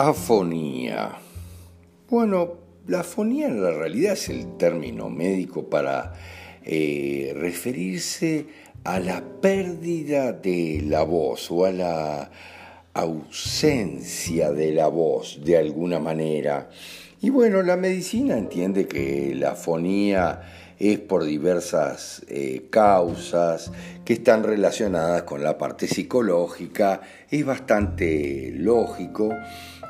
Afonía. Bueno, la afonía en la realidad es el término médico para eh, referirse a la pérdida de la voz o a la ausencia de la voz de alguna manera. Y bueno, la medicina entiende que la afonía es por diversas eh, causas que están relacionadas con la parte psicológica, es bastante lógico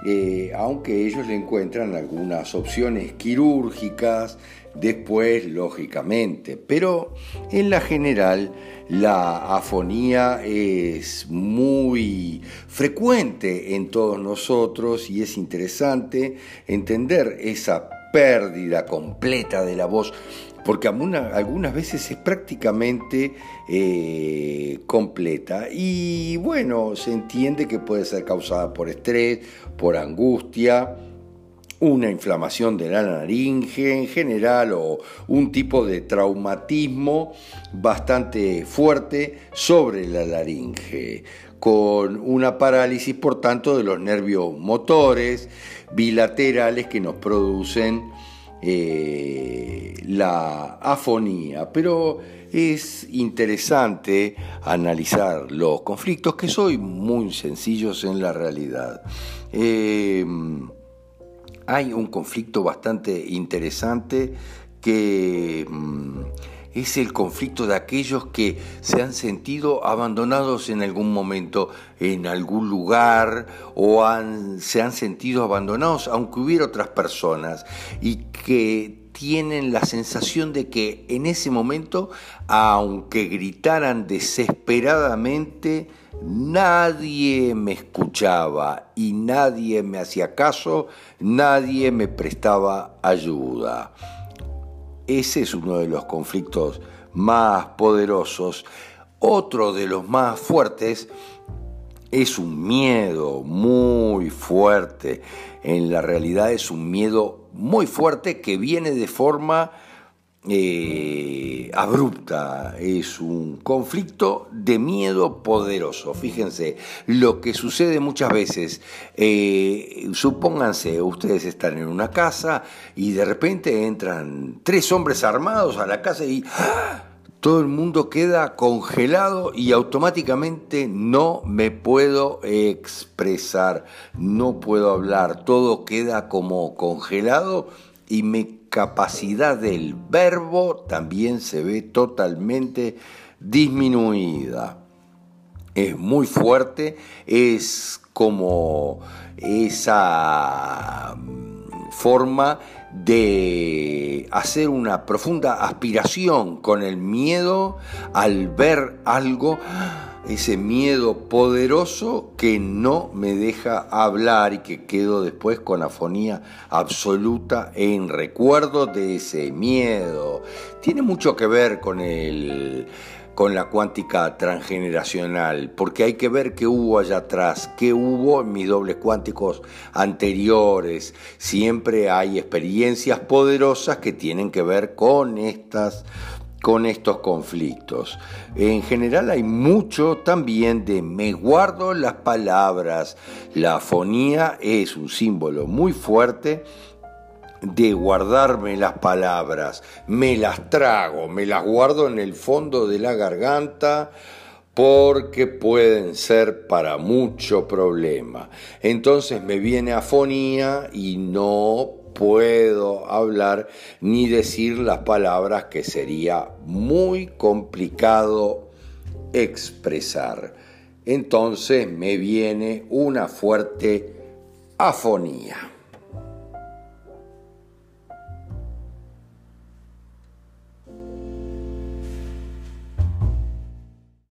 eh, aunque ellos le encuentran algunas opciones quirúrgicas después, lógicamente. Pero en la general, la afonía es muy frecuente en todos nosotros y es interesante entender esa pérdida completa de la voz porque algunas veces es prácticamente eh, completa. Y bueno, se entiende que puede ser causada por estrés, por angustia, una inflamación de la laringe en general o un tipo de traumatismo bastante fuerte sobre la laringe, con una parálisis por tanto de los nervios motores bilaterales que nos producen eh, la afonía, pero es interesante analizar los conflictos que son muy sencillos en la realidad. Eh, hay un conflicto bastante interesante que mm, es el conflicto de aquellos que se han sentido abandonados en algún momento, en algún lugar, o se han sentido abandonados aunque hubiera otras personas, y que tienen la sensación de que en ese momento, aunque gritaran desesperadamente, nadie me escuchaba y nadie me hacía caso, nadie me prestaba ayuda. Ese es uno de los conflictos más poderosos. Otro de los más fuertes es un miedo muy fuerte. En la realidad es un miedo muy fuerte que viene de forma eh, abrupta, es un conflicto de miedo poderoso. Fíjense, lo que sucede muchas veces, eh, supónganse, ustedes están en una casa y de repente entran tres hombres armados a la casa y ¡ah! todo el mundo queda congelado y automáticamente no me puedo expresar, no puedo hablar, todo queda como congelado y me capacidad del verbo también se ve totalmente disminuida. Es muy fuerte, es como esa mm, forma de hacer una profunda aspiración con el miedo al ver algo ese miedo poderoso que no me deja hablar y que quedo después con afonía absoluta en recuerdo de ese miedo. Tiene mucho que ver con el con la cuántica transgeneracional, porque hay que ver qué hubo allá atrás, qué hubo en mis dobles cuánticos anteriores. Siempre hay experiencias poderosas que tienen que ver con estas con estos conflictos. En general hay mucho también de me guardo las palabras. La afonía es un símbolo muy fuerte de guardarme las palabras. Me las trago, me las guardo en el fondo de la garganta porque pueden ser para mucho problema. Entonces me viene afonía y no puedo hablar ni decir las palabras que sería muy complicado expresar. Entonces me viene una fuerte afonía.